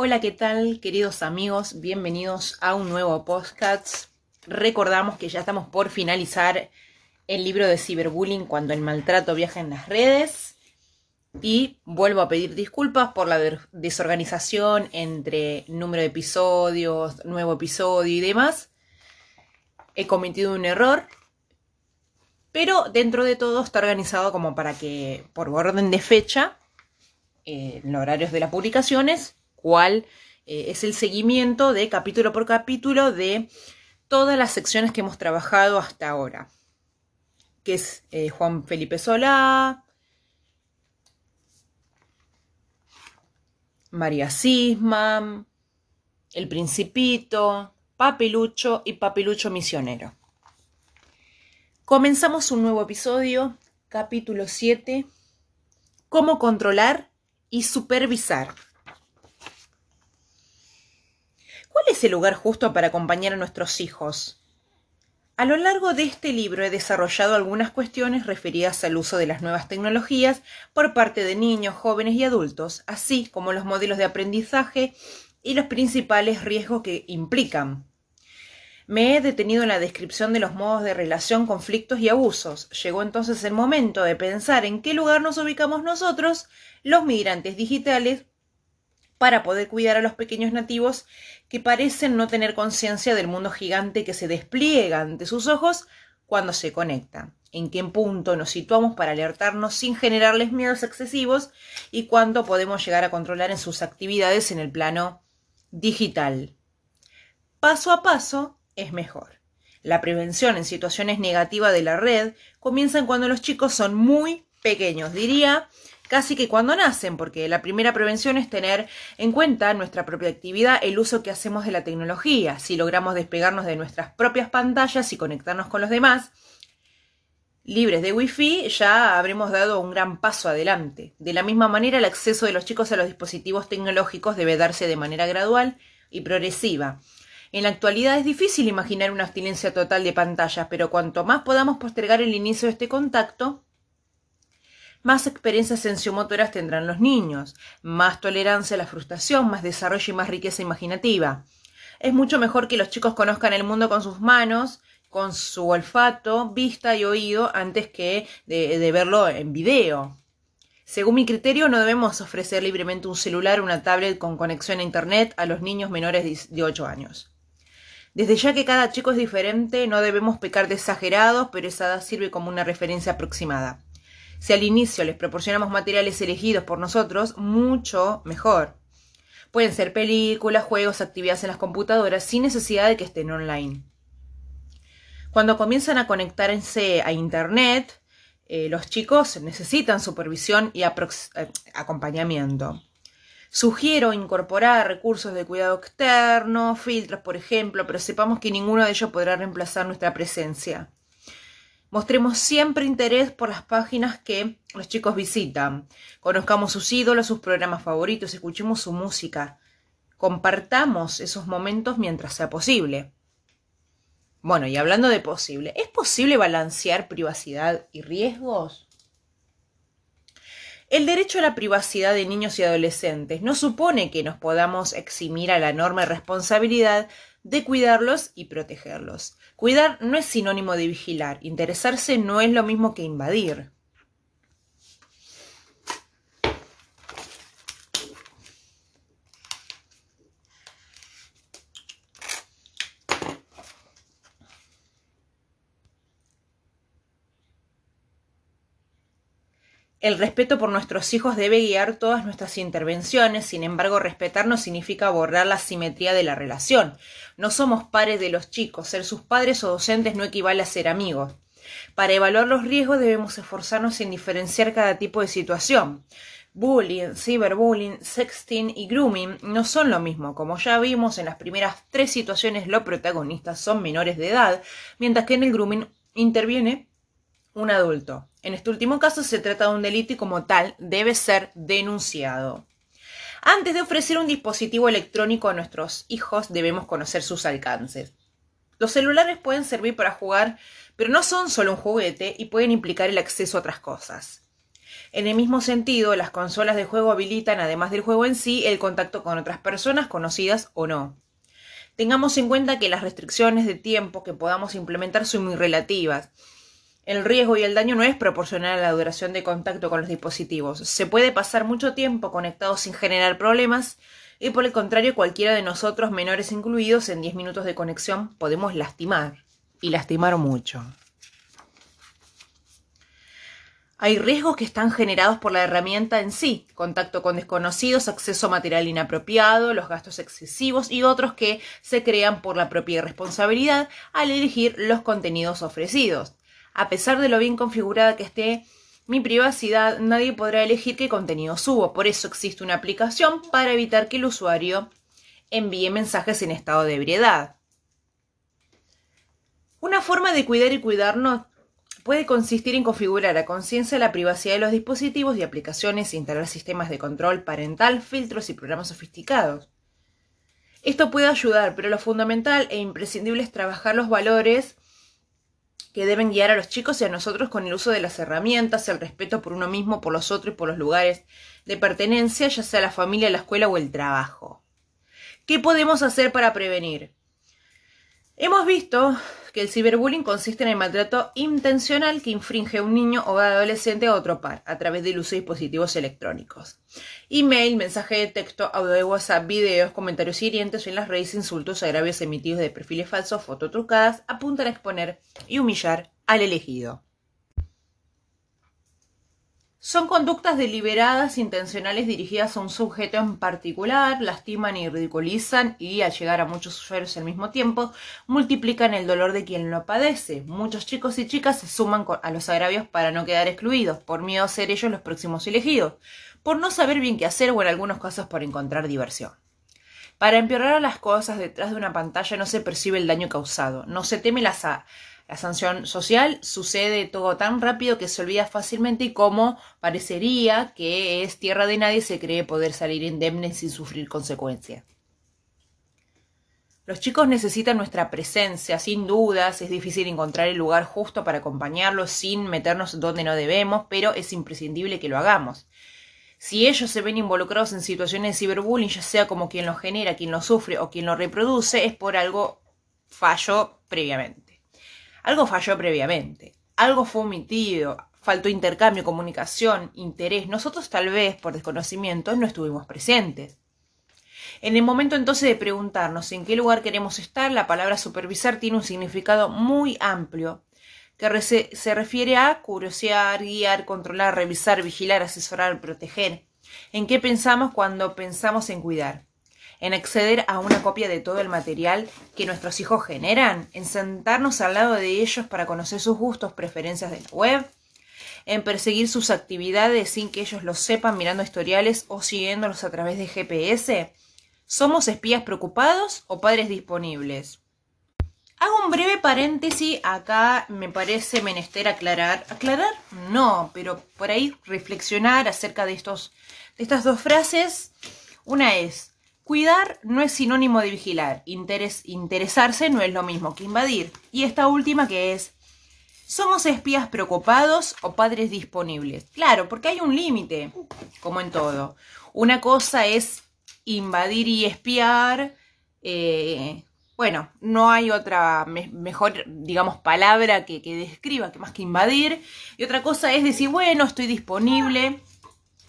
Hola, ¿qué tal, queridos amigos? Bienvenidos a un nuevo podcast. Recordamos que ya estamos por finalizar el libro de ciberbullying cuando el maltrato viaja en las redes. Y vuelvo a pedir disculpas por la desorganización entre número de episodios, nuevo episodio y demás. He cometido un error, pero dentro de todo está organizado como para que, por orden de fecha, eh, en horarios de las publicaciones, cuál eh, es el seguimiento de capítulo por capítulo de todas las secciones que hemos trabajado hasta ahora, que es eh, Juan Felipe Solá, María Sisma, El Principito, Papelucho y Papelucho Misionero. Comenzamos un nuevo episodio, capítulo 7, Cómo controlar y supervisar. ¿Cuál es el lugar justo para acompañar a nuestros hijos? A lo largo de este libro he desarrollado algunas cuestiones referidas al uso de las nuevas tecnologías por parte de niños, jóvenes y adultos, así como los modelos de aprendizaje y los principales riesgos que implican. Me he detenido en la descripción de los modos de relación, conflictos y abusos. Llegó entonces el momento de pensar en qué lugar nos ubicamos nosotros, los migrantes digitales, para poder cuidar a los pequeños nativos que parecen no tener conciencia del mundo gigante que se despliega ante sus ojos cuando se conecta. En qué punto nos situamos para alertarnos sin generarles miedos excesivos y cuánto podemos llegar a controlar en sus actividades en el plano digital. Paso a paso es mejor. La prevención en situaciones negativas de la red comienza cuando los chicos son muy pequeños, diría casi que cuando nacen, porque la primera prevención es tener en cuenta nuestra propia actividad, el uso que hacemos de la tecnología. Si logramos despegarnos de nuestras propias pantallas y conectarnos con los demás, libres de Wi-Fi, ya habremos dado un gran paso adelante. De la misma manera, el acceso de los chicos a los dispositivos tecnológicos debe darse de manera gradual y progresiva. En la actualidad es difícil imaginar una abstinencia total de pantallas, pero cuanto más podamos postergar el inicio de este contacto, más experiencias sensiomotoras tendrán los niños, más tolerancia a la frustración, más desarrollo y más riqueza imaginativa. Es mucho mejor que los chicos conozcan el mundo con sus manos, con su olfato, vista y oído antes que de, verlo en video. Según mi criterio, no debemos ofrecer libremente un celular o una tablet con conexión a Internet a los niños menores de 8 años. Desde ya que cada chico es diferente, no debemos pecar de exagerados, pero esa edad sirve como una referencia aproximada. Si al inicio les proporcionamos materiales elegidos por nosotros, mucho mejor. Pueden ser películas, juegos, actividades en las computadoras sin necesidad de que estén online. Cuando comienzan a conectarse a Internet, eh, los chicos necesitan supervisión y eh, acompañamiento. Sugiero incorporar recursos de cuidado externo, filtros, por ejemplo, pero sepamos que ninguno de ellos podrá reemplazar nuestra presencia. Mostremos siempre interés por las páginas que los chicos visitan. Conozcamos sus ídolos, sus programas favoritos, escuchemos su música. Compartamos esos momentos mientras sea posible. Bueno, y hablando de posible, ¿es posible balancear privacidad y riesgos? El derecho a la privacidad de niños y adolescentes no supone que nos podamos eximir a la enorme responsabilidad de cuidarlos y protegerlos. Cuidar no es sinónimo de vigilar, interesarse no es lo mismo que invadir. El respeto por nuestros hijos debe guiar todas nuestras intervenciones, sin embargo, respetar no significa borrar la simetría de la relación. No somos pares de los chicos, ser sus padres o docentes no equivale a ser amigos. Para evaluar los riesgos debemos esforzarnos en diferenciar cada tipo de situación. Bullying, cyberbullying, sexting y grooming no son lo mismo. Como ya vimos en las primeras tres situaciones, los protagonistas son menores de edad, mientras que en el grooming interviene un adulto. En este último caso se trata de un delito y como tal debe ser denunciado. Antes de ofrecer un dispositivo electrónico a nuestros hijos debemos conocer sus alcances. Los celulares pueden servir para jugar, pero no son solo un juguete y pueden implicar el acceso a otras cosas. En el mismo sentido, las consolas de juego habilitan, además del juego en sí, el contacto con otras personas, conocidas o no. Tengamos en cuenta que las restricciones de tiempo que podamos implementar son muy relativas. El riesgo y el daño no es proporcional a la duración de contacto con los dispositivos. Se puede pasar mucho tiempo conectado sin generar problemas y por el contrario cualquiera de nosotros, menores incluidos, en 10 minutos de conexión podemos lastimar y lastimar mucho. Hay riesgos que están generados por la herramienta en sí, contacto con desconocidos, acceso a material inapropiado, los gastos excesivos y otros que se crean por la propia irresponsabilidad al elegir los contenidos ofrecidos. A pesar de lo bien configurada que esté mi privacidad, nadie podrá elegir qué contenido subo. Por eso existe una aplicación para evitar que el usuario envíe mensajes en estado de ebriedad. Una forma de cuidar y cuidarnos puede consistir en configurar a conciencia la privacidad de los dispositivos y aplicaciones instalar sistemas de control parental, filtros y programas sofisticados. Esto puede ayudar, pero lo fundamental e imprescindible es trabajar los valores que deben guiar a los chicos y a nosotros con el uso de las herramientas, el respeto por uno mismo, por los otros y por los lugares de pertenencia, ya sea la familia, la escuela o el trabajo. ¿Qué podemos hacer para prevenir? Hemos visto que el ciberbullying consiste en el maltrato intencional que infringe un niño o adolescente a otro par a través del uso de dispositivos electrónicos. Email, mensaje de texto, audio de WhatsApp, videos, comentarios hirientes en las redes, insultos, agravios emitidos de perfiles falsos, fototrucadas, apuntan a exponer y humillar al elegido. Son conductas deliberadas, intencionales, dirigidas a un sujeto en particular, lastiman y ridiculizan y al llegar a muchos usuarios al mismo tiempo, multiplican el dolor de quien lo padece. Muchos chicos y chicas se suman a los agravios para no quedar excluidos, por miedo a ser ellos los próximos elegidos, por no saber bien qué hacer o en algunos casos por encontrar diversión. Para empeorar las cosas detrás de una pantalla no se percibe el daño causado, no se teme la, la sanción social sucede todo tan rápido que se olvida fácilmente y como parecería que es tierra de nadie se cree poder salir indemne sin sufrir consecuencias. Los chicos necesitan nuestra presencia, sin dudas, es difícil encontrar el lugar justo para acompañarlos sin meternos donde no debemos, pero es imprescindible que lo hagamos. Si ellos se ven involucrados en situaciones de ciberbullying, ya sea como quien lo genera, quien lo sufre o quien lo reproduce, es por algo fallo previamente. Algo falló previamente, algo fue omitido, faltó intercambio, comunicación, interés. Nosotros tal vez, por desconocimiento, no estuvimos presentes. En el momento entonces de preguntarnos en qué lugar queremos estar, la palabra supervisar tiene un significado muy amplio, que se refiere a curiosear, guiar, controlar, revisar, vigilar, asesorar, proteger. ¿En qué pensamos cuando pensamos en cuidar? En acceder a una copia de todo el material que nuestros hijos generan, en sentarnos al lado de ellos para conocer sus gustos, preferencias de la web, en perseguir sus actividades sin que ellos lo sepan mirando historiales o siguiéndolos a través de GPS. ¿Somos espías preocupados o padres disponibles? Hago un breve paréntesis, acá me parece menester aclarar. ¿Aclarar? No, pero por ahí reflexionar acerca de, estos, de estas dos frases. Una es, Cuidar no es sinónimo de vigilar, interesarse no es lo mismo que invadir. Y esta última que es, ¿somos espías preocupados o padres disponibles? Claro, porque hay un límite, como en todo. Una cosa es invadir y espiar. Eh, bueno, no hay otra mejor, digamos, palabra que, que describa que más que invadir. Y otra cosa es decir, bueno, estoy disponible.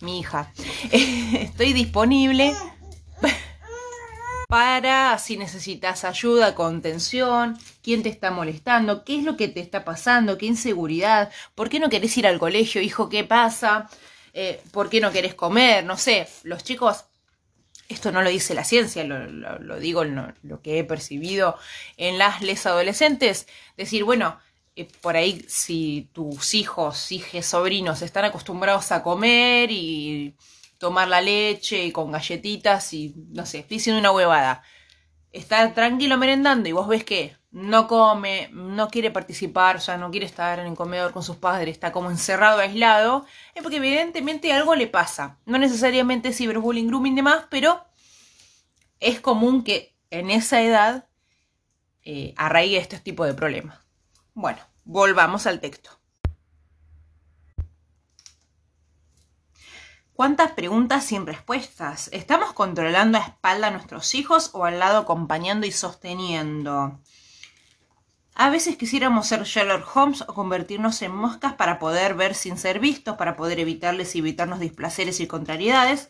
Mi hija, estoy disponible para si necesitas ayuda, contención, quién te está molestando, qué es lo que te está pasando, qué inseguridad, por qué no querés ir al colegio, hijo, qué pasa, eh, por qué no querés comer, no sé, los chicos, esto no lo dice la ciencia, lo, digo lo, lo, que he percibido en las les adolescentes, decir, bueno, eh, por ahí si tus hijos, hijas, sobrinos están acostumbrados a comer y tomar la leche y con galletitas y no sé, estoy diciendo una huevada. Está tranquilo merendando y vos ves que no come, no quiere participar, o sea, no quiere estar en el comedor con sus padres, está como encerrado, aislado, es porque evidentemente algo le pasa. No necesariamente ciberbullying, grooming y demás, pero es común que en esa edad eh, este tipo de problemas. Bueno, volvamos al texto. ¿Cuántas preguntas sin respuestas? ¿Estamos controlando a espalda a nuestros hijos o al lado acompañando y sosteniendo? A veces quisiéramos ser Sherlock Holmes o convertirnos en moscas para poder ver sin ser vistos, para poder evitarles y evitarnos displaceres y contrariedades,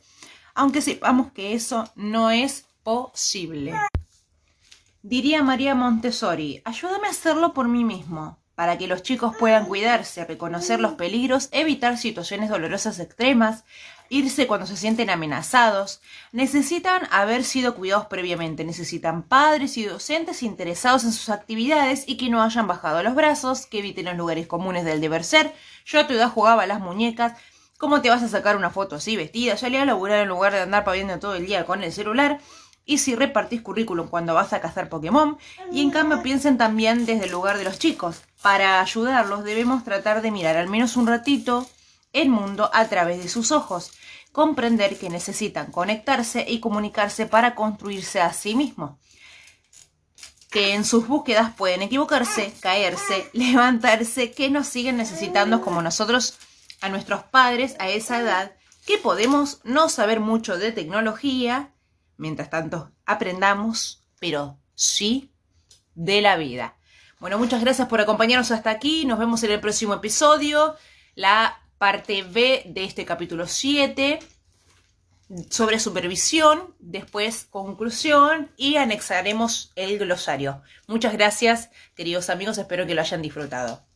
aunque sepamos que eso no es posible. Diría María Montessori, ayúdame a hacerlo por mí mismo, para que los chicos puedan cuidarse, reconocer los peligros, evitar situaciones dolorosas extremas, irse cuando se sienten amenazados, necesitan haber sido cuidados previamente, necesitan padres y docentes interesados en sus actividades y que no hayan bajado los brazos, que eviten los lugares comunes del deber ser. Yo a tu edad jugaba a las muñecas. ¿Cómo te vas a sacar una foto así vestida? Ya le a laburar en lugar de andar paviendo todo el día con el celular. Y si repartís currículum cuando vas a cazar Pokémon. Y en cambio piensen también desde el lugar de los chicos. Para ayudarlos debemos tratar de mirar al menos un ratito el mundo a través de sus ojos, comprender que necesitan conectarse y comunicarse para construirse a sí mismos, que en sus búsquedas pueden equivocarse, caerse, levantarse, que nos siguen necesitando como nosotros a nuestros padres a esa edad, que podemos no saber mucho de tecnología, mientras tanto aprendamos, pero sí de la vida. Bueno, muchas gracias por acompañarnos hasta aquí. Nos vemos en el próximo episodio. La parte B de este capítulo 7 sobre supervisión, después conclusión y anexaremos el glosario. Muchas gracias, queridos amigos, espero que lo hayan disfrutado.